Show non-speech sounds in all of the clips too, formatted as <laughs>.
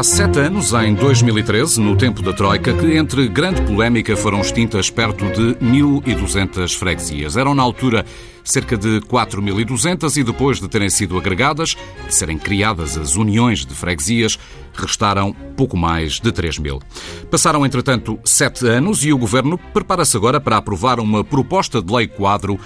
Há sete anos, em 2013, no tempo da Troika, que entre grande polémica foram extintas perto de 1.200 freguesias. Eram, na altura, cerca de 4.200 e depois de terem sido agregadas, de serem criadas as uniões de freguesias, restaram pouco mais de 3.000. Passaram, entretanto, sete anos e o Governo prepara-se agora para aprovar uma proposta de lei quadro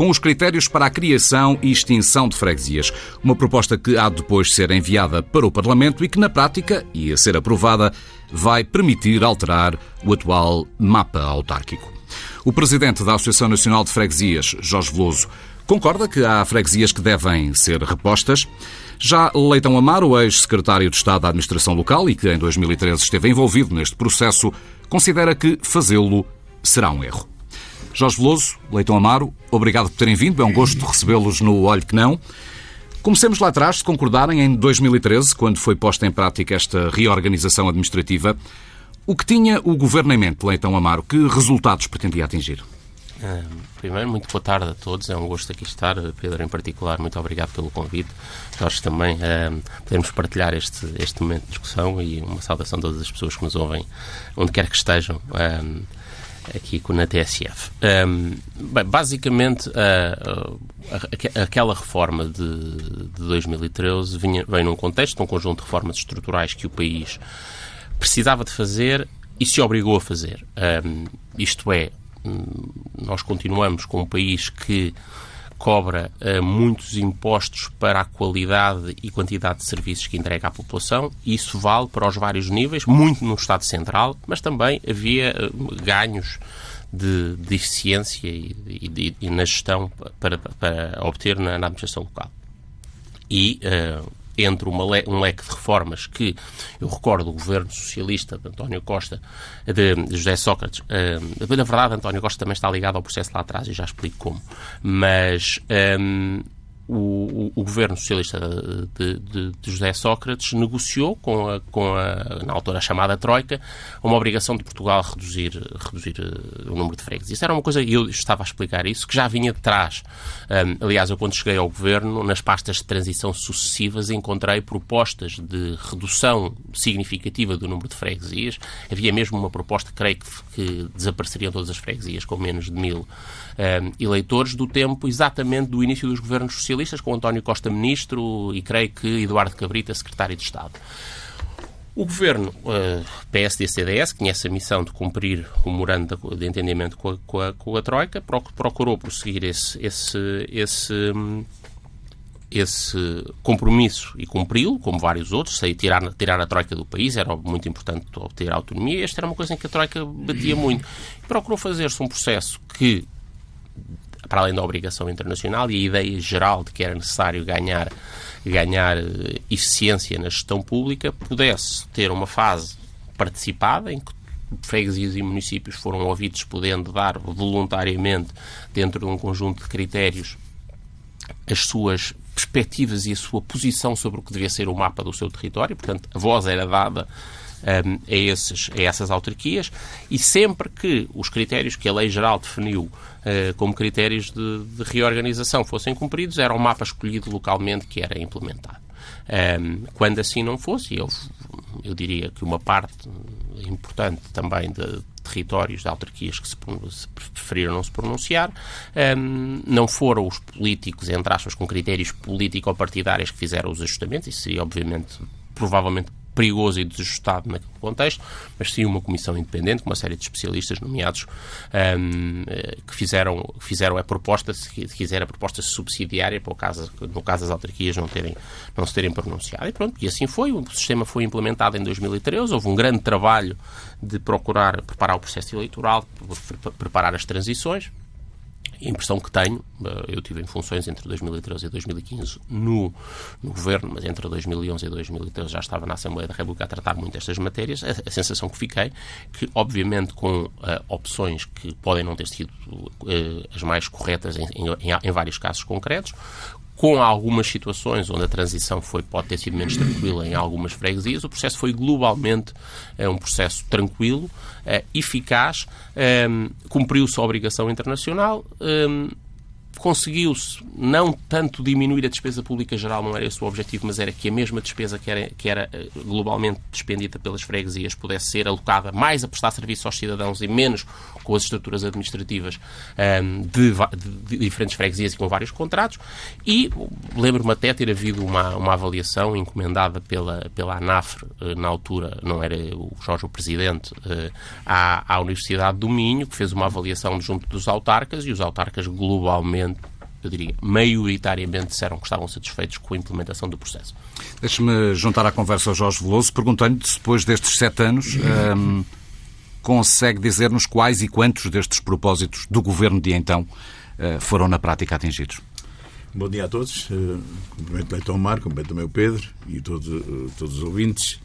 com os critérios para a criação e extinção de freguesias. Uma proposta que há de depois ser enviada para o Parlamento e que, na prática, e a ser aprovada, vai permitir alterar o atual mapa autárquico. O presidente da Associação Nacional de Freguesias, Jorge Veloso, concorda que há freguesias que devem ser repostas. Já Leitão Amaro, ex-secretário de Estado da Administração Local e que em 2013 esteve envolvido neste processo, considera que fazê-lo será um erro. Jorge Veloso, Leitão Amaro, obrigado por terem vindo. É um gosto recebê-los no Olho Que Não. Comecemos lá atrás, se concordarem, em 2013, quando foi posta em prática esta reorganização administrativa. O que tinha o Governo em mente, Leitão Amaro? Que resultados pretendia atingir? primeiro, muito boa tarde a todos. É um gosto aqui estar. Pedro, em particular, muito obrigado pelo convite. Jorge, também uh, podemos partilhar este, este momento de discussão e uma saudação a todas as pessoas que nos ouvem, onde quer que estejam aqui na TSF. Um, bem, basicamente, aquela reforma de, de 2013 vinha, vem num contexto, um conjunto de reformas estruturais que o país precisava de fazer e se obrigou a fazer. Um, isto é, hum, nós continuamos com um país que cobra uh, muitos impostos para a qualidade e quantidade de serviços que entrega à população. Isso vale para os vários níveis, muito no Estado Central, mas também havia uh, ganhos de, de eficiência e, e, e, na gestão para, para obter na, na administração local. E uh, entre le um leque de reformas que eu recordo o governo socialista de António Costa, de, José Sócrates, uh, na verdade António Costa também está ligado ao processo lá atrás e já explico como, mas um, o, o, governo socialista de, de, de, José Sócrates negociou com a, com a, na altura chamada Troika, uma obrigação de Portugal reduzir, reduzir eh, o número de freguesias. Isso era uma coisa, e eu estava a explicar isso, que já vinha de trás. Um, aliás, eu quando cheguei ao governo, nas pastas de transição sucessivas, encontrei propostas de redução significativa do número de freguesias. Havia mesmo uma proposta, creio que, que desapareceriam todas as freguesias com menos de mil um, eleitores do tempo exatamente do início dos governos socialistas, com António Costa ministro e creio que Eduardo Cabrita secretário de Estado. O governo uh, PSD-CDS, que tinha essa missão de cumprir o memorando de entendimento com a, com a, com a Troika, procurou prosseguir esse, esse, esse, esse compromisso e cumpri-lo, como vários outros, sei tirar, tirar a Troika do país, era muito importante obter autonomia, esta era uma coisa em que a Troika batia muito. procurou fazer-se um processo que para além da obrigação internacional e a ideia geral de que era necessário ganhar, ganhar eh, eficiência na gestão pública, pudesse ter uma fase participada em que freguesias e municípios foram ouvidos podendo dar voluntariamente, dentro de um conjunto de critérios, as suas perspectivas e a sua posição sobre o que devia ser o mapa do seu território. Portanto, a voz era dada um, a, esses, a essas autarquias e sempre que os critérios que a Lei Geral definiu uh, como critérios de, de, reorganização fossem cumpridos, era o mapa escolhido localmente que era implementado. Um, quando assim não fosse, eu, eu diria que uma parte importante também de territórios de autarquias que se, se preferiram não se pronunciar, um, não foram os políticos, entre aspas, com critérios político-partidários que fizeram os ajustamentos, isso seria obviamente provavelmente perigoso e desajustado naquele contexto, mas sim uma comissão independente, com uma série de especialistas nomeados um, eh, que fizeram, fizeram a proposta, se quiser, a proposta subsidiária, para o caso, no caso das autarquias não, terem, não se terem pronunciado. E pronto, e assim foi. O sistema foi implementado em 2013, houve um grande trabalho de procurar preparar o processo eleitoral, preparar as transições, impressão que tenho, eh, eu tive em funções entre 2013 e 2015 no, no governo, mas entre 2011 e 2013 já estava na Assembleia da República a tratar muito estas matérias. A, a sensação que fiquei, que obviamente com uh, opções que podem não ter sido uh, as mais corretas em, em, em vários casos concretos, com algumas situações onde a transição foi, pode ter sido menos tranquila em algumas freguesias, o processo foi globalmente é, um processo tranquilo, é, eficaz, é, cumpriu-se a obrigação internacional, conseguiu-se não tanto diminuir a despesa pública geral, não era esse o objetivo, mas era que a mesma despesa que era, que era eh, globalmente despendida pelas freguesias pudesse ser alocada mais a prestar serviço aos cidadãos e menos com as estruturas administrativas um, ehm, de, de, diferentes freguesias e com vários contratos. E lembro-me até ter havido uma, uma avaliação encomendada pela, pela ANAFRE, eh, na altura, não era o Jorge o Presidente, uh, à, à Universidade do Minho, que fez uma avaliação junto dos autarcas e os autarcas globalmente eu diria, maioritariamente disseram que estavam satisfeitos com a implementação do processo. Deixe-me juntar à conversa ao Jorge Veloso, perguntando-lhe se depois destes sete anos um, consegue dizer-nos quais e quantos destes propósitos do governo de então uh, foram na prática atingidos. Bom dia a todos. Cumprimento o Tomar, cumprimento também o Pedro e todos, uh, todos os ouvintes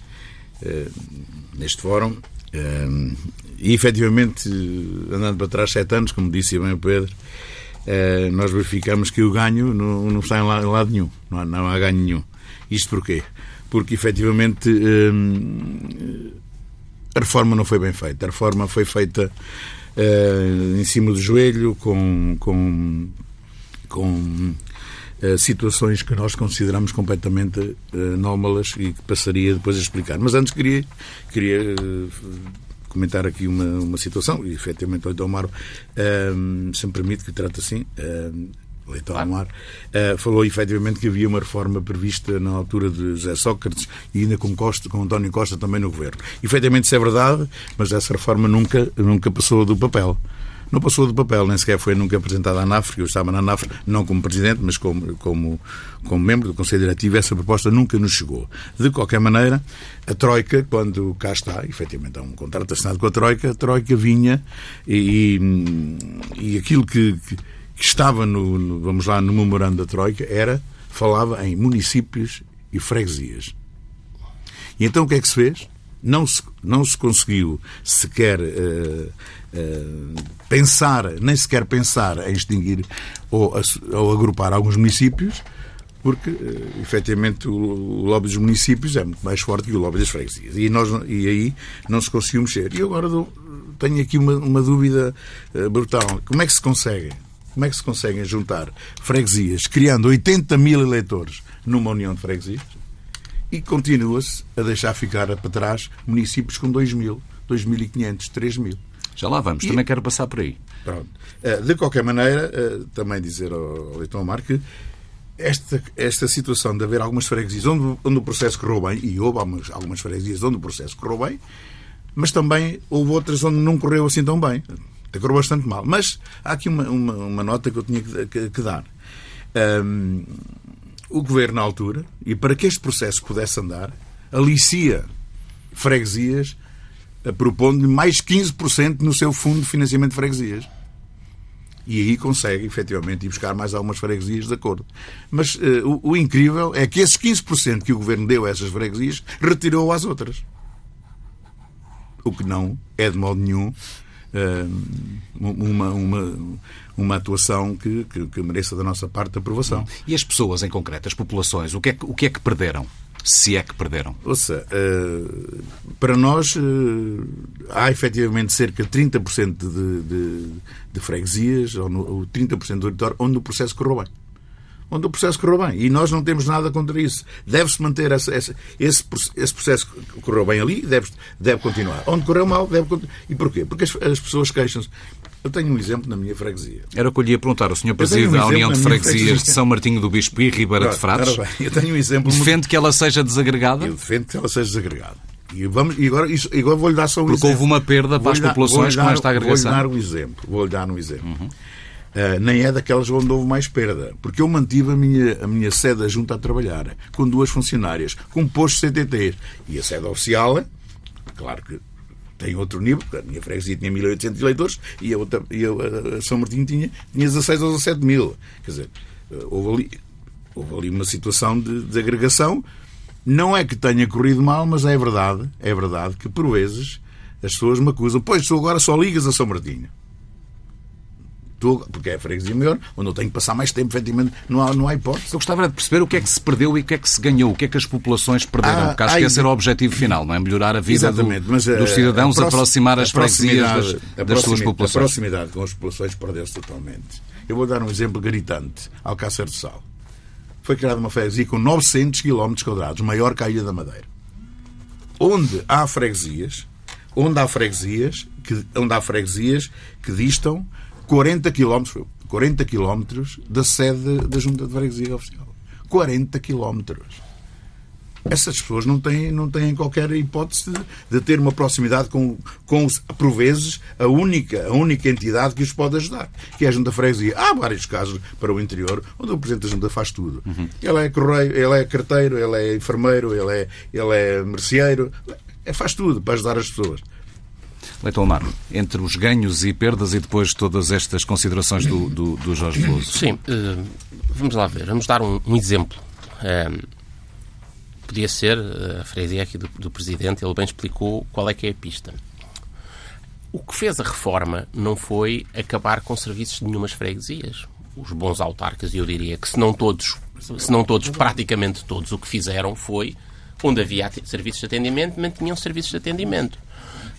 neste fórum. e efetivamente, andando para trás sete anos, como disse bem o Pedro, eh, nós verificamos que o ganho não, não está em lado, nenhum, não há, não há, ganho nenhum. Isto porquê? Porque efetivamente eh, a reforma não foi bem feita. A reforma foi feita eh, em cima do joelho, com, com, com situações que nós consideramos completamente anómalas e que passaria depois a explicar. Mas antes queria, queria comentar aqui uma, uma situação, e efetivamente o Leitão Amaro, um, se me permite que trate assim, um, Leitão Amaro, uh, falou efetivamente que havia uma reforma prevista na altura de José Sócrates e ainda com, Costa, com António Costa também no governo. Efetivamente isso é verdade, mas essa reforma nunca, nunca passou do papel não passou do papel, nem sequer foi nunca apresentada à NAFRE. Eu estava na NAFRE, não como presidente, mas como, como, como membro do Conselho Diretivo. Essa proposta nunca nos chegou. De qualquer maneira, a Troika, quando cá está, efetivamente há um contrato assinado com a Troika, a Troika vinha e, e aquilo que, que, que estava no, no, vamos lá, no memorando da Troika era, falava em municípios e freguesias. E então o que é que se fez? Não se, não se conseguiu sequer uh, uh, pensar, nem sequer pensar em extinguir ou, ou agrupar alguns municípios, porque, uh, efetivamente, o, o, lobby dos municípios é muito mais forte que o lobby das freguesias. E, nós, e aí não se conseguiu mexer. E agora dou, tenho aqui uma, uma dúvida brutal. Como é que se consegue? Como é que se conseguem juntar freguesias, criando 80 mil eleitores numa união de freguesias, e continua-se a deixar ficar para trás municípios com 2 mil, 2.500, 3 mil. Já lá vamos, e... também quero passar por aí. Pronto. Eh, de qualquer maneira, eh, também dizer ao Leitão Amar que esta, esta situação de haver algumas freguesias onde, onde o processo correu bem, e houve algumas, algumas freguesias onde o processo correu bem, mas também houve outras onde não correu assim tão bem. Correu bastante mal. Mas há aqui uma, uma, uma nota que eu tinha que, que, que dar. Um, o governo, na altura, e para que este processo pudesse andar, alicia freguesias propondo-lhe mais 15% no seu fundo de financiamento de freguesias. E aí consegue, efetivamente, ir buscar mais algumas freguesias de acordo. Mas uh, o, o, incrível é que esses 15% que o governo deu a essas freguesias retirou às outras. O que não é, de modo nenhum, uma, uma, uma atuação que, que, que, mereça da nossa parte aprovação. E as pessoas em concreto, as populações, o que é que, o que, é que perderam? se é que perderam? Ouça, uh, para nós uh, há efetivamente cerca de 30% de, de, de freguesias, ou, no, ou 30% do território, onde o processo correu bem. Onde o processo correu bem. E nós não temos nada contra isso. Deve-se manter essa, essa, esse, esse processo que correu bem ali, deve, deve continuar. Onde correu mal, deve continuar. E porquê? Porque as, as pessoas queixam-se. Eu tenho um exemplo na minha freguesia. Era o que eu lhe ia perguntar. O senhor preside um a União de Freguesias freguesia. de São Martinho do Bispo e Ribeira de Frades. eu tenho um exemplo. Defende muito... que ela seja desagregada? Eu defendo que ela seja desagregada. E, vamos, e agora, isso, agora vou-lhe dar só um Porque exemplo. houve uma perda para as populações com esta agregação. Vou-lhe dar um exemplo. Vou-lhe dar um exemplo. Uhum. Uh, nem é daquelas onde houve mais perda. Porque eu mantive a minha, a minha sede junto a trabalhar, com duas funcionárias, com um posto CTT. E a sede oficial, claro que tem outro nível, a minha freguesia tinha 1.800 eleitores e a, outra, e a, São Martinho tinha, tinha 16 ou 17 mil. Quer dizer, eh, houve ali, houve ali uma situação de, de agregação. Não é que tenha corrido mal, mas é verdade, é verdade que por vezes as pessoas me acusam, pois tu agora só ligas a São Martinho porque é a freguesia maior, onde eu tenho que passar mais tempo, efetivamente, não há, não há hipótese. Eu gostava de perceber o que é que se perdeu e o que é que se ganhou, o que é que as populações perderam, ah, porque acho que esse era o objetivo final, não é? Melhorar a vida do, mas, dos cidadãos, a aproximar as freguesias das, das suas populações. A proximidade com as populações perdeu-se totalmente. Eu vou dar um exemplo gritante. Alcácer do Sal. Foi criada uma freguesia com 900 km maior que a Ilha da Madeira. Onde há freguesias, onde há freguesias que, onde há freguesias que distam 40 km, 40 km da sede da Junta de Freguesia Oficial. 40 quilómetros essas pessoas não têm, não têm qualquer hipótese de, de, ter uma proximidade com, com, por vezes, a única, a única entidade que os pode ajudar, que é a Junta Freguesia. Há vários casos para o interior onde o Presidente da Junta faz tudo. Uhum. Ele é correio, ele é carteiro, ele é enfermeiro, ele é, ele é merceeiro, é, faz tudo para ajudar as pessoas. Leitão Amar, entre os ganhos e perdas e depois todas estas considerações do, do, do Jorge Veloso. Sim, uh, vamos lá ver, vamos dar um, um exemplo. Uh, podia ser eh, a freguesia aqui do, do Presidente, ele bem explicou qual é que é a pista. O que fez a reforma não foi acabar com serviços de nenhumas freguesias. Os bons autarcas, eu diria que se não todos, se não todos, praticamente todos, o que fizeram foi, onde havia serviços de atendimento, mantinham serviços de atendimento.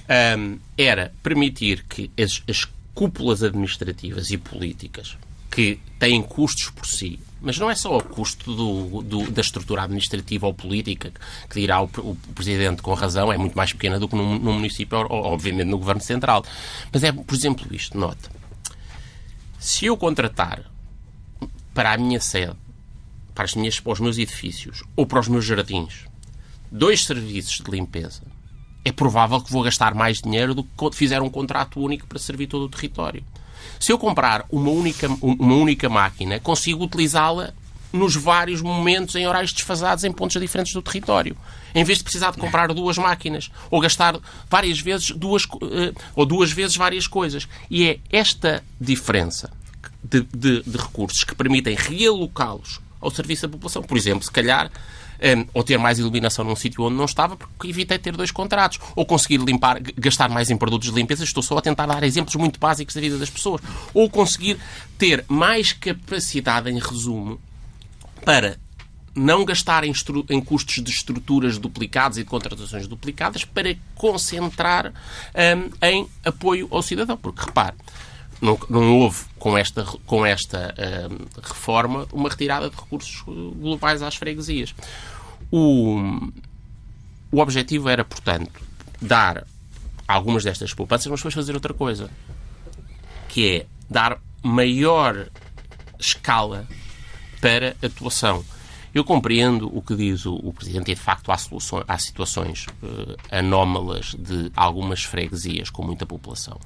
Um, era permitir que as, as cúpulas administrativas e políticas que têm custos por si, mas não é só o custo do, do, da estrutura administrativa ou política, que dirá o, o, Presidente com razão, é muito mais pequena do que num município, ou, obviamente no Governo Central. Mas é, por exemplo, isto, nota. Se eu contratar para a minha sede, para, as minhas, para os meus edifícios ou para os meus jardins, dois serviços de limpeza, é provável que vou gastar mais dinheiro do que fizer um contrato único para servir todo o território. Se eu comprar uma única, uma única máquina, consigo utilizá-la nos vários momentos em horários desfasados em pontos diferentes do território. Em vez de precisar de comprar duas máquinas ou gastar várias vezes duas eh, ou duas vezes várias coisas. E é esta diferença de, de, de recursos que permitem realocá-los ao serviço da população. Por exemplo, se calhar um, ou ter mais iluminação num sítio onde não estava, porque evitei ter dois contratos. Ou conseguir limpar, gastar mais em produtos de limpeza, estou só a tentar dar exemplos muito básicos da vida das pessoas. Ou conseguir ter mais capacidade, em resumo, para não gastar em, em, custos de estruturas duplicadas e de contratações duplicadas para concentrar um, em apoio ao cidadão. Porque, repare, não, não houve com esta, com esta uh, reforma uma retirada de recursos globais às freguesias. O, o objetivo era, portanto, dar algumas destas poupanças, mas depois fazer outra coisa, que é dar maior escala para atuação. Eu compreendo o que diz o, o Presidente e, de facto, há, soluções, há situações uh, anómalas de algumas freguesias com muita população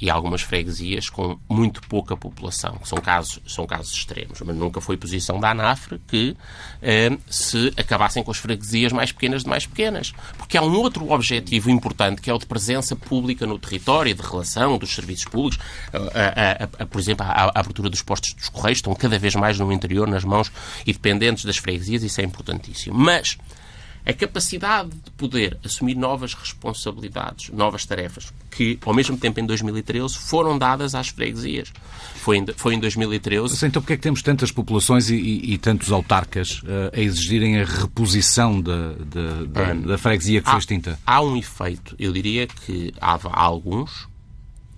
e algumas freguesias com muito pouca população, que são casos, são casos extremos. Mas nunca foi posição da ANAFRE que eh, se acabassem com as freguesias mais pequenas de mais pequenas. Porque há um outro objetivo importante, que é o de presença pública no território, de relação dos serviços públicos. A, a, a, por exemplo, a, abertura dos postos dos Correios estão cada vez mais no interior, nas mãos e dependentes das freguesias, isso é importantíssimo. Mas a capacidade de poder assumir novas responsabilidades, novas tarefas, que, ao mesmo tempo, em 2013, foram dadas às freguesias. Foi em, foi em 2013. Mas então, porquê é que temos tantas populações e, e, e tantos autarcas uh, a exigirem a reposição da, da, da, da freguesia que há, foi extinta? Há um efeito, eu diria que há, há alguns,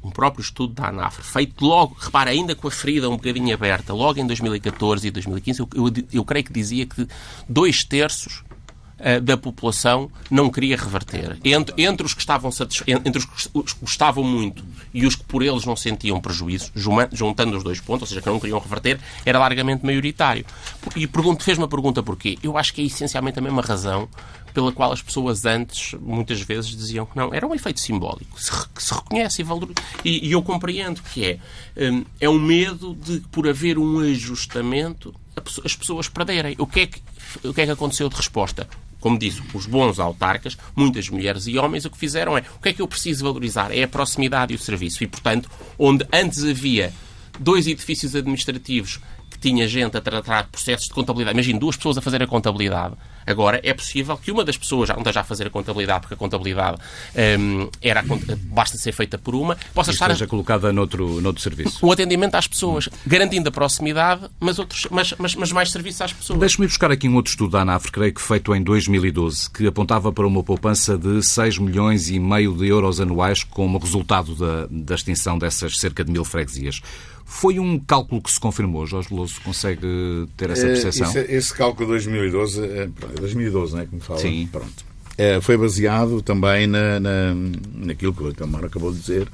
um próprio estudo da ANAFRE, feito logo, repara, ainda com a ferida um bocadinho aberta, logo em 2014 e 2015, eu, eu, eu creio que dizia que dois terços da população não queria reverter. Entre, entre os que estavam entre os que gostavam muito e os que por eles não sentiam prejuízo, juntando os dois pontos, ou seja, que não queriam reverter, era largamente maioritário. E pergunto, fez uma pergunta porquê? Eu acho que é essencialmente a mesma razão pela qual as pessoas antes, muitas vezes, diziam que não. Era um efeito simbólico, que se reconhece e valoriza. E, e eu compreendo que é. Um, é um medo de, por haver um ajustamento, as pessoas perderem. O que é que, o que, é que aconteceu de resposta? Como disse, os bons autarcas, muitas mulheres e homens, o que fizeram é o que é que eu preciso valorizar? É a proximidade e o serviço. E, portanto, onde antes havia dois edifícios administrativos que tinha gente a tratar processos de contabilidade, imagine duas pessoas a fazer a contabilidade, Agora, é possível que uma das pessoas já não esteja a fazer a contabilidade, porque a contabilidade um, era, basta ser feita por uma, possa estar. Esteja colocada noutro, noutro serviço. O atendimento às pessoas, garantindo a proximidade, mas, outros, mas, mas, mas mais serviço às pessoas. Deixe-me buscar aqui um outro estudo da ANAF, creio que feito em 2012, que apontava para uma poupança de 6 milhões e meio de euros anuais como resultado da, da extinção dessas cerca de mil freguesias. Foi um cálculo que se confirmou, Jorge Veloso consegue ter essa Eh, percepção? esse, esse cálculo de 2012, eh, pronto, é 2012, não é que me fala? Sim. Pronto. Eh, foi baseado também na, na, naquilo que o Tamar acabou de dizer,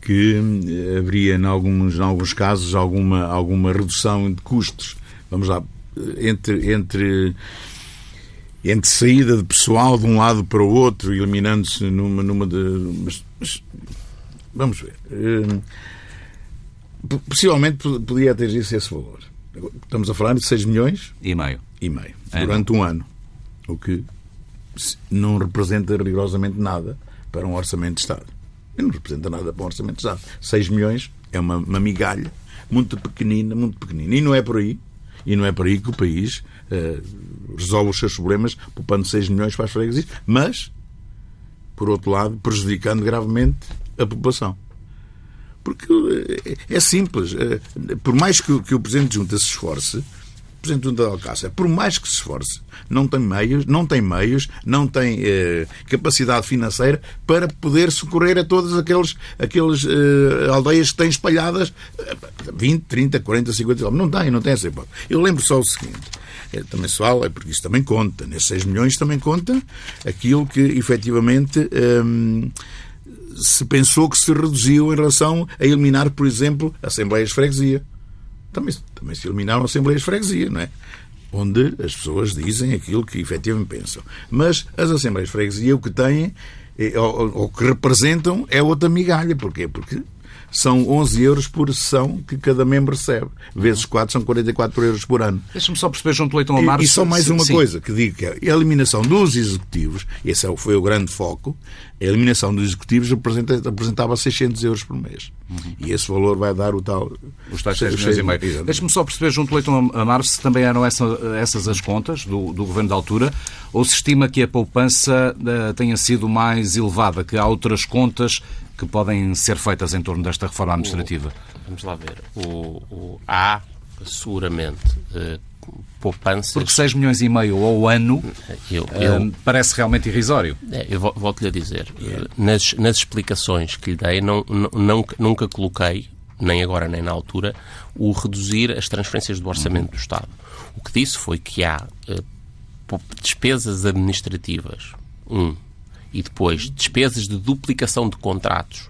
que eh, haveria, em alguns, em alguns casos, alguma, alguma redução de custos. Vamos lá, entre, entre, entre saída de pessoal de um lado para o outro, eliminando-se numa, numa de. Mas, mas, vamos ver. Possivelmente podia atingir-se esse valor. Estamos a falar de 6 milhões E meio. e meio É, durante um ano, o que não representa rigorosamente nada para um orçamento de Estado. E Não representa nada para um orçamento de Estado. 6 milhões é uma, uma migalha muito pequenina, muito pequenina. E não é por aí, e não é por aí que o país eh, resolve os seus problemas poupando 6 milhões para as freguesias, mas, por outro lado, prejudicando gravemente a população. Porque eh, é simples. eh, Por mais que, o- Presidente de Junta se esforce, Presidente de Junta de Alcácer, por mais que se esforce, não tem meios, não tem meios, não tem eh, capacidade financeira para poder socorrer a todas aqueles, aqueles eh, aldeias que têm espalhadas eh, 20, 30, 40, 50 quilómetros. Não tem, não tem essa hipótese. Eu lembro só o seguinte. eh, Também se fala, porque isso também conta. Nesses 6 milhões também conta aquilo que efetivamente hum, se pensou que se reduziu em relação a eliminar, por exemplo, assembleias de freguesia. Também, também se eliminaram assembleias de freguesia, não é? Onde as pessoas dizem aquilo que efetivamente pensam. Mas as assembleias de freguesia o que têm, é- ou, ou que representam, é outra migalha. Porquê? Porque são 11 euros por sessão que cada membro recebe. Vezes 4 são 44 euros por ano. Deixa-me só perceber, João Leitão Amar... E, e só mais uma sim. coisa que digo que é a eliminação dos executivos, esse é foi o grande foco, a eliminação dos executivos representa- representava 600 euros por mês. E esse valor vai dar o tal. Os tais 6 milhões e meio. Deixe-me só perceber, junto ao Leitão Amar, se também eram essa- essas as contas do, do Governo da altura, ou se estima que a poupança eh, tenha sido mais elevada, que há outras contas que podem ser feitas em torno desta reforma administrativa. Vamos lá ver. O, o- há, seguramente, eh, poupanças. Porque 6 milhões e meio ao ano Eu, eh, eu, parece realmente irrisório. É, Eu vol- volto-lhe a dizer, eh, nas, nas explicações que lhe dei, não, não- nunca coloquei, nem agora nem na altura, o reduzir as transferências do orçamento do Estado. O que disse foi que há eh, despesas administrativas, um, e depois despesas de duplicação de contratos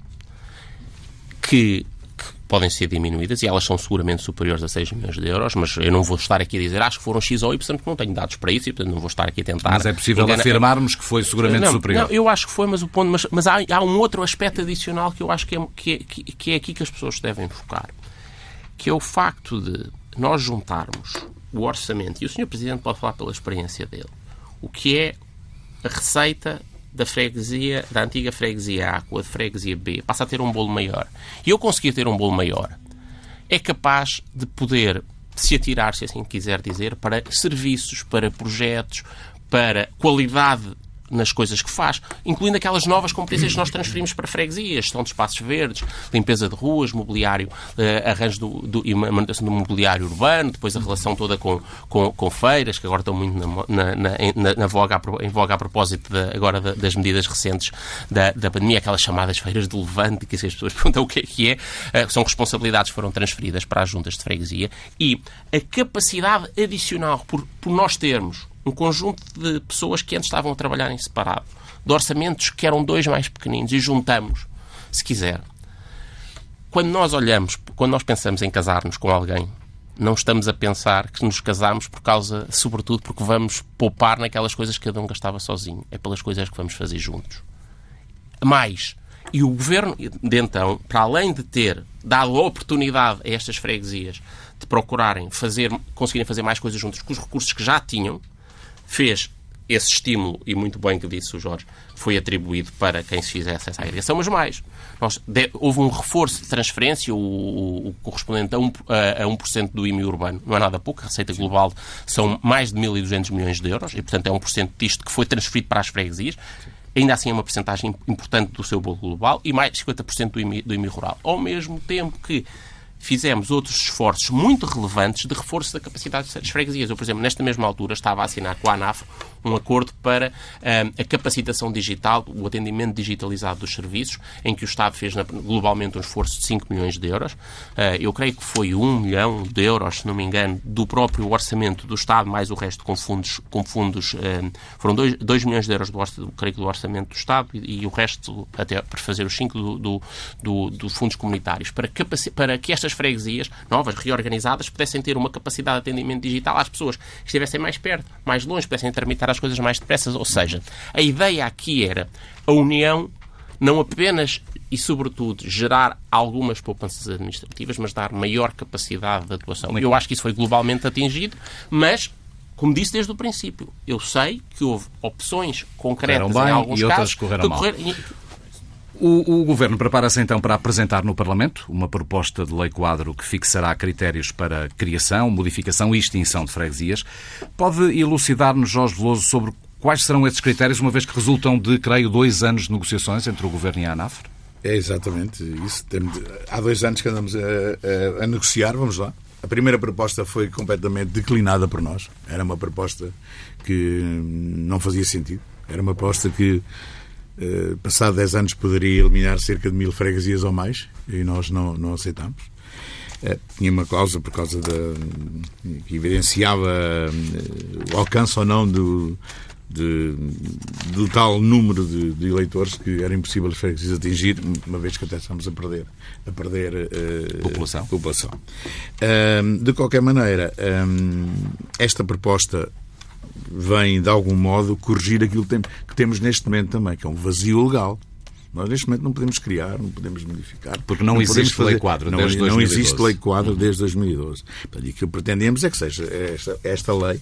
que, que podem ser diminuídas e elas são seguramente superiores a 6 milhões de euros, mas eu não vou estar aqui a dizer acho que foram X ou Y, porque não tenho dados para isso e portanto não vou estar aqui a tentar. Mas é possível enganar- afirmarmos que foi seguramente não, superior. não, eu acho que foi, mas o ponto, mas, mas há, há um outro aspecto adicional que eu acho que é, que, é, que- que é aqui que as pessoas devem focar, que é o facto de nós juntarmos o orçamento, e o Sr. Presidente pode falar pela experiência dele, o que é a receita da freguesia, da antiga freguesia A com a freguesia B, passa a ter um bolo maior. E eu conseguir ter um bolo maior, é capaz de poder se atirar, se assim quiser dizer, para serviços, para projetos, para qualidade nas coisas que faz, incluindo aquelas novas competências que nós transferimos para freguesias, gestão de espaços verdes, limpeza de ruas, mobiliário, eh, arranjo do, do, e manutenção do mobiliário urbano, depois a relação toda com, com, com feiras, que agora estão muito na, na, na, na, voga, em voga a propósito da- agora da- das medidas recentes da, da pandemia, aquelas chamadas feiras de levante, que as pessoas <laughs> perguntam o que é que é, eh, são responsabilidades que foram transferidas para as juntas de freguesia e a capacidade adicional por, por nós termos um conjunto de pessoas que antes estavam a trabalhar em separado, de orçamentos que eram dois mais pequeninos e juntamos, se quiser. Quando nós olhamos, quando nós pensamos em casar-nos com alguém, não estamos a pensar que nos casamos por causa, sobretudo, porque vamos poupar naquelas coisas que cada um gastava sozinho. É pelas coisas que vamos fazer juntos. Mais. E o governo, de então, para além de ter dado a oportunidade a estas freguesias de procurarem fazer, conseguirem fazer mais coisas juntos com os recursos que já tinham, fez esse estímulo, e muito bem que disse o Jorge, foi atribuído para quem se fizesse essa agregação, mas mais. Nós, de- houve um reforço de transferência, o, o- o correspondente a 1%, a, a 1% do IMI urbano. Não é nada pouco, a receita global são mais de 1.200 milhões de euros, e portanto é 1% disto que foi transferido para as freguesias. Ainda assim é uma porcentagem importante do seu bolo global e mais de 50% do IMI, do IMI rural. Ao mesmo tempo que fizemos outros esforços muito relevantes de reforço da capacidade das freguesias. Eu, por exemplo, nesta mesma altura estava a assinar com a ANAF um acordo para uh, a capacitação digital, o atendimento digitalizado dos serviços, em que o Estado fez globalmente um esforço de 5 milhões de euros. Uh, eu creio que foi 1 milhão de euros, se não me engano, do próprio orçamento do Estado, mais o resto com fundos, com fundos uh, foram 2, 2 milhões de euros do, creio, do orçamento do Estado e, e, o resto, até para fazer os 5 do, do, do, do fundos comunitários, para, para que estas freguesias novas, reorganizadas, pudessem ter uma capacidade de atendimento digital às pessoas que estivessem mais perto, mais longe, pudessem tramitar as coisas mais depressa. Ou seja, a ideia aqui era a união não apenas e, sobretudo, gerar algumas poupanças administrativas, mas dar maior capacidade de atuação. Eu acho que isso foi globalmente atingido, mas como disse desde o princípio, eu sei que houve opções concretas em alguns casos correram mal. O, o, Governo prepara-se então para apresentar no Parlamento uma proposta de lei-quadro que fixará critérios para criação, modificação e extinção de freguesias. Pode elucidar-nos, Jorge Veloso, sobre quais serão esses critérios, uma vez que resultam de, creio, dois anos de negociações entre o Governo e a ANAF? É exatamente isso. Há dois anos que andamos a, a, a negociar, vamos lá. A primeira proposta foi completamente declinada por nós. Era uma proposta que não fazia sentido. Era uma proposta que eh, passado 10 anos poderia eliminar cerca de mil freguesias ou mais e nós não, não aceitamos. Eh, tinha uma cláusula por causa da. que evidenciava eh, o alcance ou não do, de, do tal número de, de, eleitores que era impossível as freguesias atingir, uma vez que até estamos a perder, a perder população. população. Uh, de qualquer maneira, esta proposta vem, de algum modo, corrigir aquilo que temos neste momento também, que é um vazio legal. Nós, neste momento, não podemos criar, não podemos modificar. Porque não, não existe fazer, lei quadro não, desde 2012. Não existe lei quadro desde 2012. Portanto, e o que pretendemos é que seja esta, esta lei,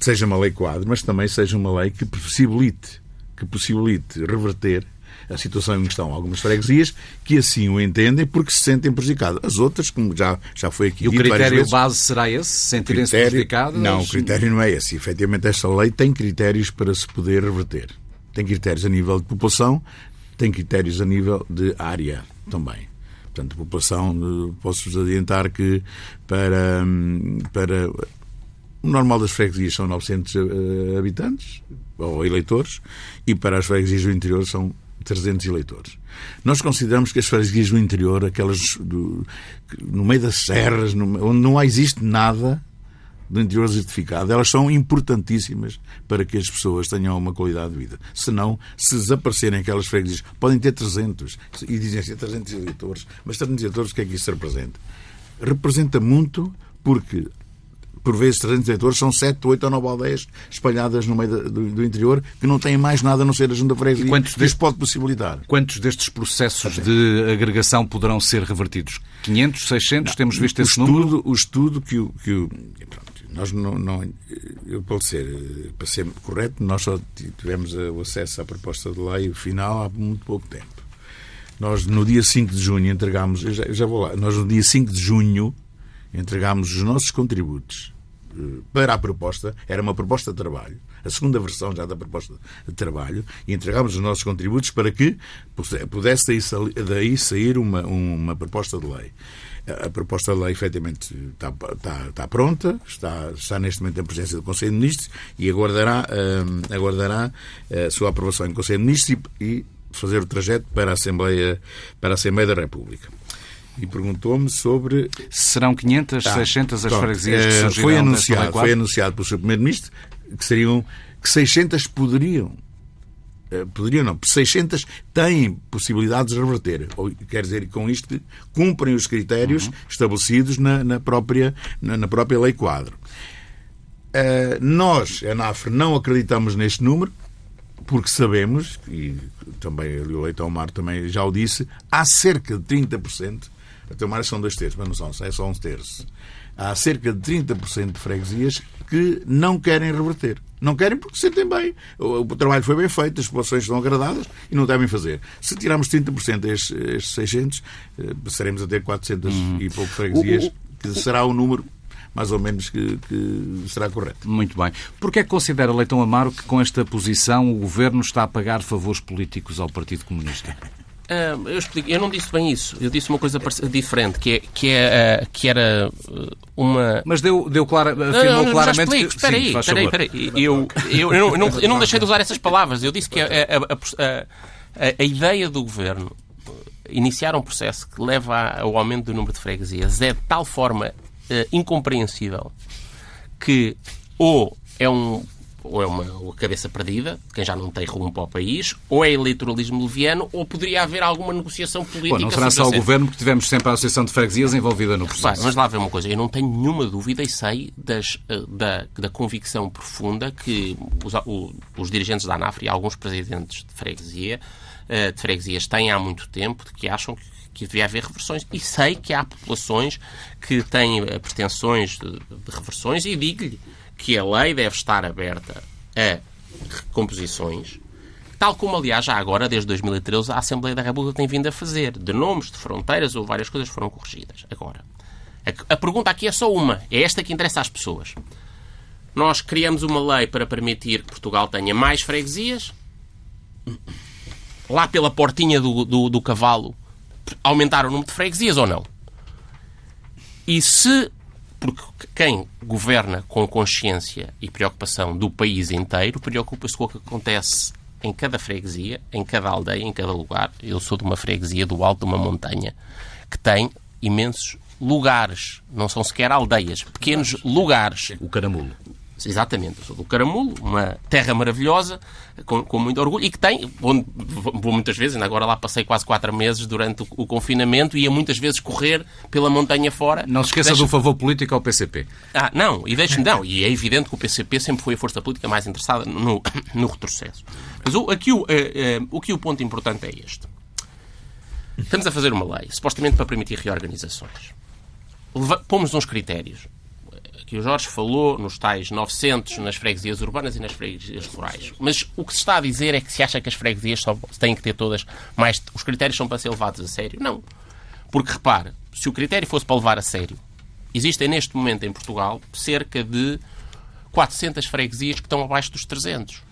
seja uma lei quadro, mas também seja uma lei que possibilite, que possibilite reverter a situação em questão algumas freguesias que assim o entendem porque se sentem prejudicadas. As outras, como já, já foi aqui E o critério vezes, base será esse? Sentirem-se prejudicadas? Não, o critério não é esse. Efetivamente, esta lei tem critérios para se poder reverter. Tem critérios a nível de população, tem critérios a nível de área também. Portanto, a população, posso-vos adiantar que para, para o normal das freguesias são 900 eh, habitantes, ou eleitores, e para as freguesias do interior são 300 eleitores. Nós consideramos que as freguesias do interior, aquelas do, no meio das serras, no, onde não existe nada do interior certificado, elas são importantíssimas para que as pessoas tenham uma qualidade de vida. Senão, se desaparecerem aquelas freguesias, podem ter 300, e dizem assim, 300 eleitores, mas 300 eleitores, o que é que isso representa? Representa muito porque por vezes 300 eleitores, são 7, 8 ou 9 aldeias espalhadas no meio do, do, interior que não têm mais nada a não ser a junta freguesia. Quantos deste, pode possibilitar? Quantos destes processos de agregação poderão ser revertidos? 500, 600? Não, Temos visto esse estudo, número? O estudo que o... Que o pronto, nós não, não, eu para ser, para ser correto, nós só tivemos o acesso à proposta de lei final há muito pouco tempo. Nós, no dia 5 de junho, entregámos, eu já, eu já vou lá, nós, no dia 5 de junho, entregámos os nossos contributos para a proposta, era uma proposta de trabalho, a segunda versão já da proposta de trabalho, e entregámos os nossos contributos para que pudesse daí sair uma, uma proposta de lei. A proposta de lei, efetivamente, está, está, está, pronta, está, está neste momento em presença do Conselho de Ministros e aguardará, uh, aguardará a sua aprovação em Conselho de Ministros e, e fazer o trajeto para a Assembleia, para a Assembleia da República e perguntou-me sobre. Serão 500, ah, 600 as freguesias que eh, surgirão foi anunciado, foi anunciado pelo Sr. Primeiro-Ministro que seriam que 600 poderiam eh, poderiam não, 600 têm possibilidades de reverter. Ou, quer dizer com isto que cumprem os critérios uhum. estabelecidos na, na, própria, na, na, própria lei quadro. Uh, nós, a NAFRE, não acreditamos neste número, porque sabemos, e também o Leitão Mar também já o disse, há cerca de 30% até mais são dois terços, mas não são, é só um terço. Há cerca de 30% de freguesias que não querem reverter. Não querem porque se sentem bem. O, o, trabalho foi bem feito, as populações estão agradadas e não devem fazer. Se tirarmos 30% destes, estes 600, eh, passaremos a ter 400 uhum. e pouco freguesias, que será o número mais ou menos que, que, será correto. Muito bem. Porquê é que considera, Leitão Amaro, que com esta posição o Governo está a pagar favores políticos ao Partido Comunista? Uh, eu, explico, eu não disse bem isso. Eu disse uma coisa diferente, que, é, que, é, uh, que era uma. Mas deu, deu clara, afirmou não, claramente. Explico. Que... Espera aí, espera aí, espera aí. Eu, eu, eu, não, eu não deixei de usar essas palavras. Eu disse que a, a, a, a ideia do governo iniciar um processo que leva ao aumento do número de freguesias é de tal forma uh, incompreensível que ou é um ou é uma, cabeça perdida, quem já não tem rumo para o país, ou é eleitoralismo leviano, ou poderia haver alguma negociação política. Bom, não será só o governo, porque tivemos sempre a Associação de Freguesias envolvida no processo. Mas lá ver uma coisa, eu não tenho nenhuma dúvida e sei das, eh, da, da convicção profunda que os, os dirigentes da ANAF e alguns presidentes de freguesia eh, de freguesias têm há muito tempo, de que acham que, que devia haver reversões. E sei que há populações que têm eh, pretensões de, de reversões e digo-lhe que a lei deve estar aberta a recomposições, tal como, aliás, já agora, desde 2013, a Assembleia da República tem vindo a fazer. De nomes, de fronteiras ou várias coisas foram corrigidas. Agora, a, a pergunta aqui é só uma. É esta que interessa às pessoas. Nós criamos uma lei para permitir que Portugal tenha mais freguesias lá pela portinha do, do, do cavalo, aumentar o número de freguesias ou não? E se porque quem governa com consciência e preocupação do país inteiro preocupa-se com o que acontece em cada freguesia, em cada aldeia, em cada lugar. Eu sou de uma freguesia do alto de uma montanha que tem imensos lugares, não são sequer aldeias, pequenos lugares. O Caramulo. Exatamente, eu sou do Caramulo, uma terra maravilhosa, com, com muito orgulho, e que tem, onde vou muitas vezes, ainda agora lá passei quase quatro meses durante o, o confinamento, ia muitas vezes correr pela montanha fora. Não se esqueça deixa... do favor político ao PCP. Ah, não, e deixe não, e é evidente que o PCP sempre foi a força política mais interessada no, <coughs> no retrocesso. Mas o, aqui, o, uh, uh, o, aqui o ponto importante é este. Estamos a fazer uma lei, supostamente para permitir reorganizações. Pomos uns critérios que o Jorge falou nos tais 900 nas freguesias urbanas e nas freguesias rurais. Mas o que se está a dizer é que se acha que as freguesias só têm que ter todas mais. Os critérios são para ser levados a sério? Não. Porque repare, se o critério fosse para levar a sério, existem neste momento em Portugal cerca de 400 freguesias que estão abaixo dos 300.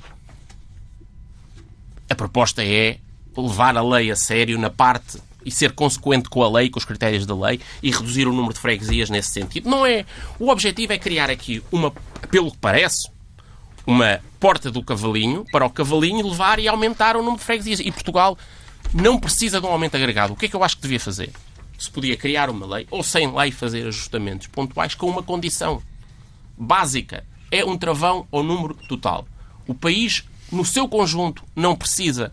A proposta é levar a lei a sério na parte e ser consequente com a lei, com os critérios da lei e reduzir o número de freguesias nesse sentido. Não é. O objetivo é criar aqui uma, pelo que parece, uma porta do cavalinho para o cavalinho levar e aumentar o número de freguesias. E Portugal não precisa de um aumento agregado. O que é que eu acho que devia fazer? Se podia criar uma lei ou sem lei fazer ajustamentos pontuais com uma condição básica. É um travão ao número total. O país, no seu conjunto, não precisa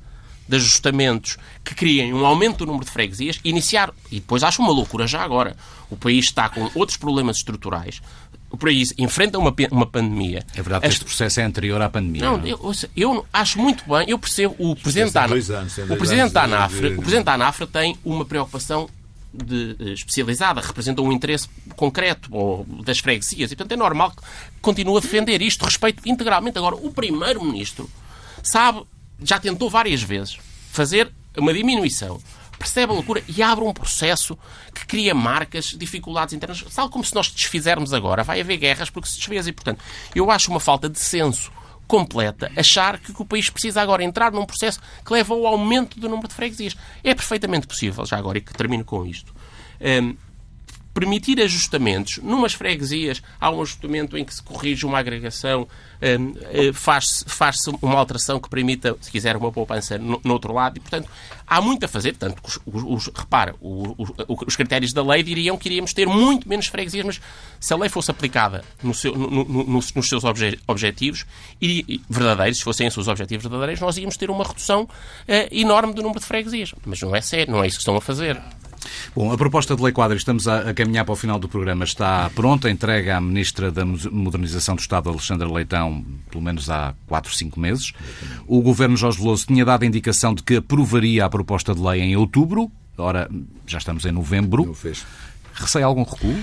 de ajustamentos que criem um aumento do número de freguesias, iniciar, e depois acho uma loucura já agora, o país está com outros problemas estruturais, o país enfrenta uma, uma pandemia. É verdade que este processo é anterior à pandemia. Não, não? É? Eu, eu, acho muito bem, eu percebo, o Presidente da, anos, o presidente da ANAFRA, o Presidente da ANAFRA tem uma preocupação de, eh, especializada, representa um interesse concreto ou, das freguesias, e portanto é normal que continue a defender isto, respeito integralmente. Agora, o Primeiro-Ministro sabe já tentou várias vezes fazer uma diminuição percebe a loucura e abre um processo que cria marcas, dificuldades internas. Tal como se nós desfizermos agora, vai haver guerras porque se desfez. E, portanto, eu acho uma falta de senso completa achar que o país precisa agora entrar num processo que leva ao aumento do número de freguesias. É perfeitamente possível, já agora, e que termino com isto. Um, permitir ajustamentos. Numas freguesias há um ajustamento em que se corrige uma agregação, hum, eh, faz-se faz uma alteração que permita, se quiser, uma poupança no, outro lado. E, portanto, há muito a fazer. Portanto, os, os, repara, os, os, critérios da lei diriam que iríamos ter muito menos freguesias, mas se a lei fosse aplicada no seu, no, no, nos seus obje, objetivos e, verdadeiros, se fossem os seus objetivos verdadeiros, nós íamos ter uma redução eh, enorme do número de freguesias. Mas não é sério, não é isso que estão a fazer. Bom, a proposta de lei quadra, estamos a, a, caminhar para o final do programa, está pronta, entrega à Ministra da Modernização do Estado, Alexandra Leitão, pelo menos há 4, 5 meses. O Governo Jorge Veloso tinha dado a indicação de que aprovaria a proposta de lei em outubro, ora, já estamos em novembro. Não fez. Receia algum recuo?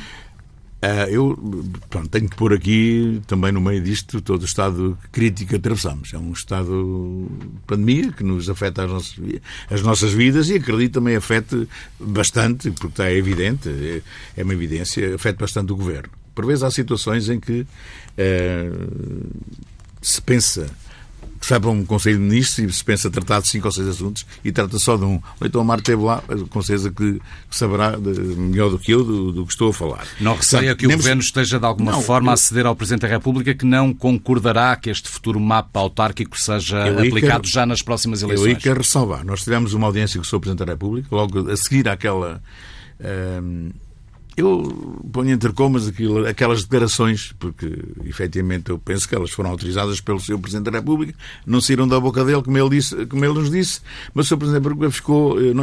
Uh, eu pronto, tenho que pôr aqui, também no meio disto, todo o estado crítico que atravessamos. É um estado de pandemia que nos afeta as nossas, as nossas vidas e acredito também afete bastante, porque está evidente, é, é uma evidência, afeta bastante o governo. Por vezes há situações em que uh, se pensa se vai para um Conselho de Ministros e se pensa tratar de cinco ou seis assuntos e trata só de um. Então Amaro esteve lá, com certeza que, saberá melhor do que eu do, do, que estou a falar. Não receia que o Governo esteja de alguma não, forma eu... a ceder ao Presidente da República que não concordará que este futuro mapa autárquico seja aplicado quero, já nas próximas eleições? Eu aí quero ressalvar. Nós tivemos uma audiência com o Sr. Presidente da República, logo a seguir àquela. Hum, eu ponho entre comas aquilo, aquelas declarações, porque efetivamente eu penso que elas foram autorizadas pelo Sr. Presidente da República, não saíram da boca dele, como ele, disse, como ele nos disse, mas o Sr. Presidente da República ficou. Ele,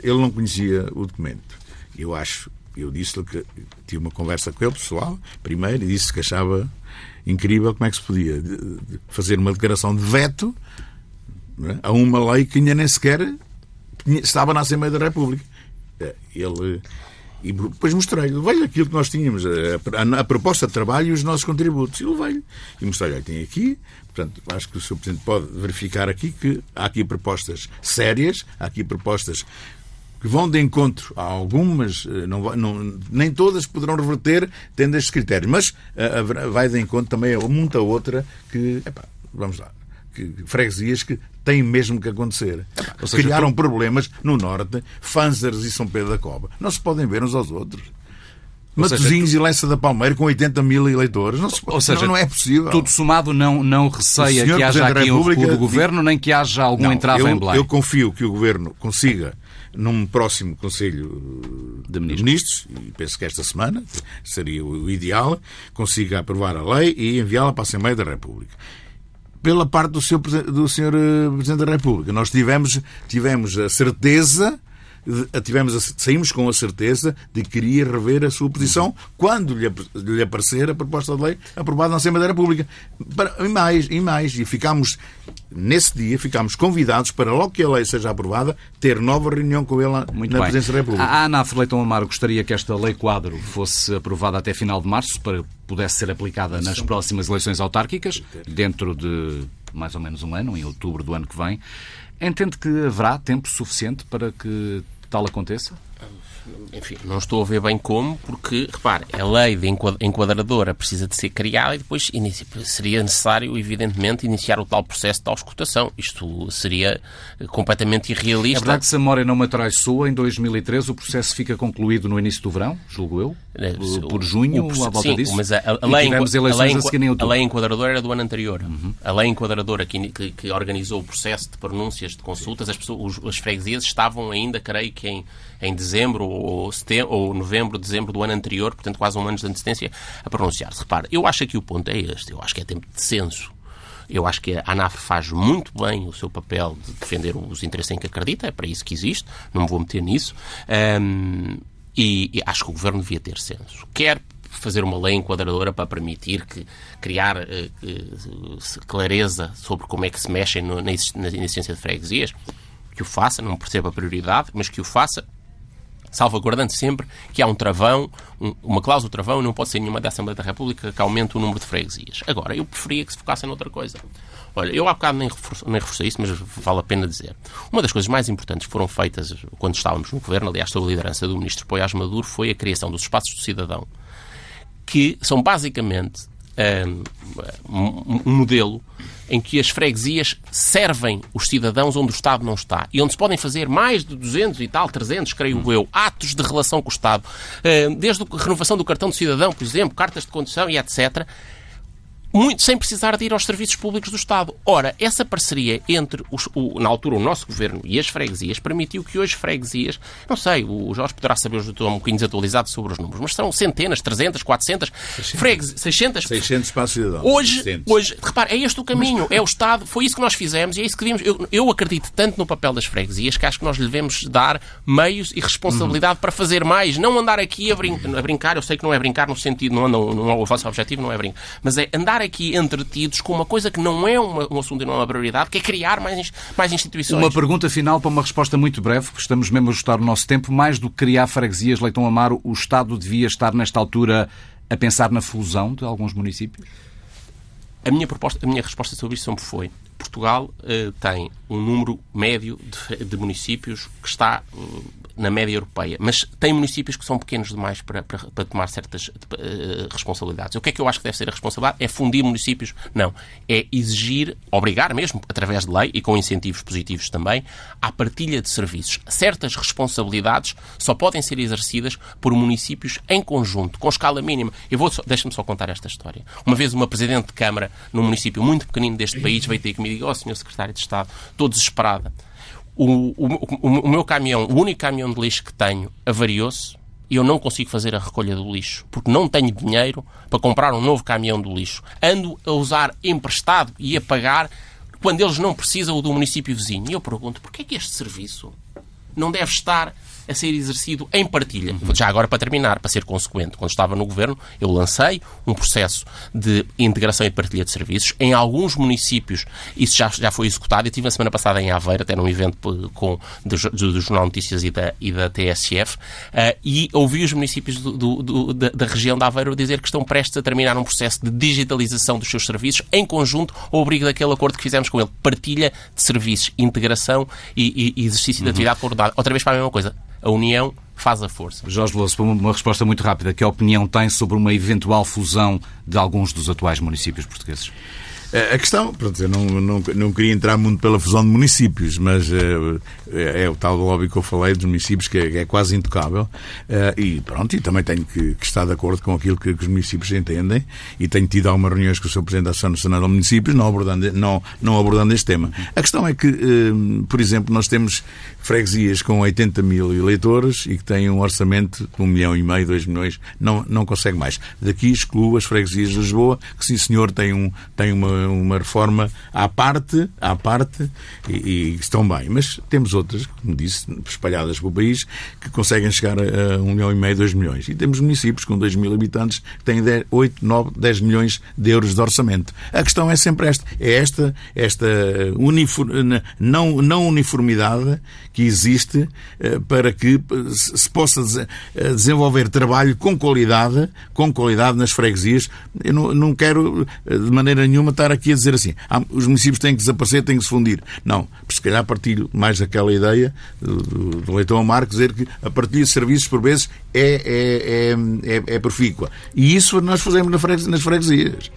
ele não conhecia o documento. Eu acho, eu disse-lhe que tive uma conversa com ele, pessoal, primeiro, e disse que achava incrível como é que se podia fazer uma declaração de veto é, a uma lei que ainda nem sequer estava na Assembleia da República. Ele e depois mostrei-lhe, veio aquilo que nós tínhamos, a, a, a, proposta de trabalho e os nossos contributos. E levei-lhe. E mostrei-lhe, tem aqui, portanto, acho que o Sr. Presidente pode verificar aqui que há aqui propostas sérias, há aqui propostas que vão de encontro a algumas, eh, não, não, nem todas poderão reverter tendo estes critérios, mas uh, vai de encontro também a muita outra que, epá, vamos lá, que, freguesias que têm mesmo que acontecer. Seja, Criaram tu... problemas no Norte, Fanzers e São Pedro da Cova. Não se podem ver uns aos outros. Matosinhos tu... e Lessa da Palmeira com 80 mil eleitores. Não, se... Ou seja, não, não, é possível. Tudo somado não, não receia que haja aqui um recuo do Governo, nem que haja algum não, entrave eu, em Belém. Eu confio que o Governo consiga, num próximo Conselho de Ministros. de Ministros, e penso que esta semana seria o ideal, consiga aprovar a lei e enviá-la para a Assembleia da República pela parte do, seu, do Sr. Eh, Presidente da República. Nós tivemos, tivemos a certeza tivemos saímos com a certeza de que queria rever a sua posição quando lhe, lhe aparecer a proposta de lei aprovada na Assembleia da República. Para, e mais, e mais, e ficámos, nesse dia, ficámos convidados para, logo que a lei seja aprovada, ter nova reunião com ele Muito na bem. Presidência da República. A Ana Leitão Amaro gostaria que esta lei quadro fosse aprovada até final de março para pudesse ser aplicada nas próximas eleições autárquicas, dentro de mais ou menos um ano, em outubro do ano que vem. Entende que haverá tempo suficiente para que tal aconteça? Enfim, não estou a ver bem como, porque, repare, a lei de enquadradora precisa de ser criada e depois seria necessário, evidentemente, iniciar o tal processo de tal escutação. Isto seria eh, completamente irrealista. É verdade que se a memória não me traiçoa, em 2013 o processo fica concluído no início do verão, julgo eu, eh, por junho, o, à volta sim, disso. mas a, a, lei, a, lei, a, lei, enquadradora era do ano anterior. Uhum. A lei enquadradora que, que, que, organizou o processo de pronúncias, de consultas, as, pessoas, os, as freguesias estavam ainda, creio que em, em dezembro ou, setembro, ou novembro, dezembro do ano anterior, portanto quase um ano de antecedência, a pronunciar-se. Repare, eu acho que o ponto é este, eu acho que é tempo de censo. Eu acho que a ANAF faz muito bem o seu papel de defender os interesses em que acredita, é para isso que existe, não me vou meter nisso. Um, e, e, acho que o Governo devia ter censo. Quer fazer uma lei enquadradora para permitir que criar uh, uh, clareza sobre como é que se mexem no, na, na existência de freguesias, que o faça, não percebo a prioridade, mas que o faça salvaguardando sempre que há um travão, um, uma cláusula travão, não pode ser nenhuma da Assembleia da República que aumente o número de freguesias. Agora, eu preferia que se focassem noutra coisa. Olha, eu há bocado nem, reforço, nem reforcei isso, mas vale a pena dizer. Uma das coisas mais importantes que foram feitas quando estávamos no governo, aliás, sob a liderança do ministro Poiás Maduro, foi a criação dos espaços do cidadão, que são basicamente um, um modelo em que as freguesias servem os cidadãos onde o Estado não está e onde se podem fazer mais de 200 e tal, 300, creio eu, atos de relação com o Estado, desde a renovação do cartão de cidadão, por exemplo, cartas de condução e etc., muito sem precisar de ir aos serviços públicos do Estado. Ora, essa parceria entre, os, o, na altura, o nosso governo e as freguesias permitiu que hoje freguesias, não sei, o Jorge poderá saber, eu estou um bocadinho desatualizado sobre os números, mas são centenas, 300, 400, 600, freguesias, 600. 600 para a cidadão. Hoje, 600. hoje, repare, é este o caminho, é o Estado, foi isso que nós fizemos e é isso que devíamos. Eu, eu acredito tanto no papel das freguesias que acho que nós lhe devemos dar meios e responsabilidade uhum. para fazer mais, não andar aqui a, brin a, brincar, eu sei que não é brincar no sentido, não, não, não, não o vosso objetivo não é brincar, mas é andar aqui entretidos com uma coisa que não é uma, um assunto e não é uma prioridade, que é criar mais, mais instituições. Uma pergunta final para uma resposta muito breve, porque estamos mesmo a ajustar o nosso tempo. Mais do que criar freguesias, Leitão Amaro, o Estado devia estar nesta altura a pensar na fusão de alguns municípios? A minha, proposta, a minha resposta sobre isso sempre foi Portugal uh, tem um número médio de, de, municípios que está uh, na média europeia, mas tem municípios que são pequenos demais para, para, para tomar certas uh, responsabilidades. O que é que eu acho que deve ser a responsabilidade? É fundir municípios? Não. É exigir, obrigar mesmo, através de lei e com incentivos positivos também, à partilha de serviços. Certas responsabilidades só podem ser exercidas por municípios em conjunto, com escala mínima. Eu vou, deixa-me só contar esta história. Uma vez uma Presidente de Câmara, num município muito pequenino deste país, veio ter comigo e disse, oh, Sr. Secretário de Estado, estou desesperada o, o, o, meu caminhão, o único caminhão de lixo que tenho, avariou-se e eu não consigo fazer a recolha do lixo, porque não tenho dinheiro para comprar um novo caminhão do lixo. Ando a usar emprestado e a pagar quando eles não precisam do município vizinho. E eu pergunto, porquê é que este serviço não deve estar a ser exercido em partilha. Já agora, para terminar, para ser consequente, quando estava no governo, eu lancei um processo de integração e partilha de serviços. Em alguns municípios isso já, já foi executado. Eu estive a semana passada em Aveiro, até num evento com, do, do Jornal Notícias e da, e da TSF, uh, eh, e ouvi os municípios do, do, da, da, região de Aveiro dizer que estão prestes a terminar um processo de digitalização dos seus serviços em conjunto ao abrigo daquele acordo que fizemos com ele. Partilha de serviços, integração e, e exercício de atividade coordenada. Outra vez para a mesma coisa a união faz a força. Jorge Veloso, uma resposta muito rápida. Que opinião tem sobre uma eventual fusão de alguns dos atuais municípios portugueses? Eh, a questão, pronto, eu não, não, não queria entrar muito pela fusão de municípios, mas uh, é, é, o tal lobby que eu falei dos municípios que é, é quase intocável. Uh, e pronto, e também tenho que, que, estar de acordo com aquilo que, que, os municípios entendem e tenho tido algumas reuniões com o Sr. Presidente da Associação Nacional de Municípios não abordando, não, não abordando este tema. A questão é que, uh, por exemplo, nós temos freguesias com 80 mil eleitores e que têm um orçamento de 1 milhão e meio, 2 milhões, não, não consegue mais. Daqui excluo as freguesias de Lisboa, que sim senhor tem, um, tem uma uma reforma à parte, à parte e, e, estão bem. Mas temos outras, como disse, espalhadas pelo país, que conseguem chegar a, a 1 milhão e meio, 2 milhões. E temos municípios com 2 mil habitantes que têm 10, 8, 9, 10 milhões de euros de orçamento. A questão é sempre esta. É esta, esta uniform, não, não uniformidade que existe eh, para que se possa eh, desenvolver trabalho com qualidade, com qualidade nas freguesias. Eu não, não quero eh, de maneira nenhuma estar aqui a dizer assim, ah, os municípios têm que desaparecer, têm que se fundir. Não, se calhar partilho mais aquela ideia do, do Leitão Amar, dizer que a partilha de serviços, por vezes, é, é, é, é, é profícua. E isso nós fazemos nas freguesias.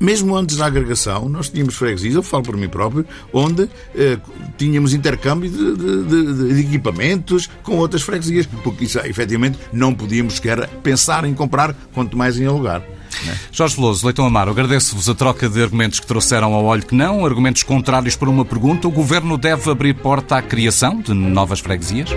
Mesmo antes da agregação, nós tínhamos freguesias, eu falo por mim próprio, onde eh, tínhamos intercâmbio de, de, de, equipamentos com outras freguesias, porque isso, efetivamente, não podíamos sequer pensar em comprar, quanto mais em alugar. Né? Jorge Veloso, Leitão Amaro, agradeço-vos a troca de argumentos que trouxeram ao olho que não, argumentos contrários para uma pergunta. O Governo deve abrir porta à criação de novas freguesias?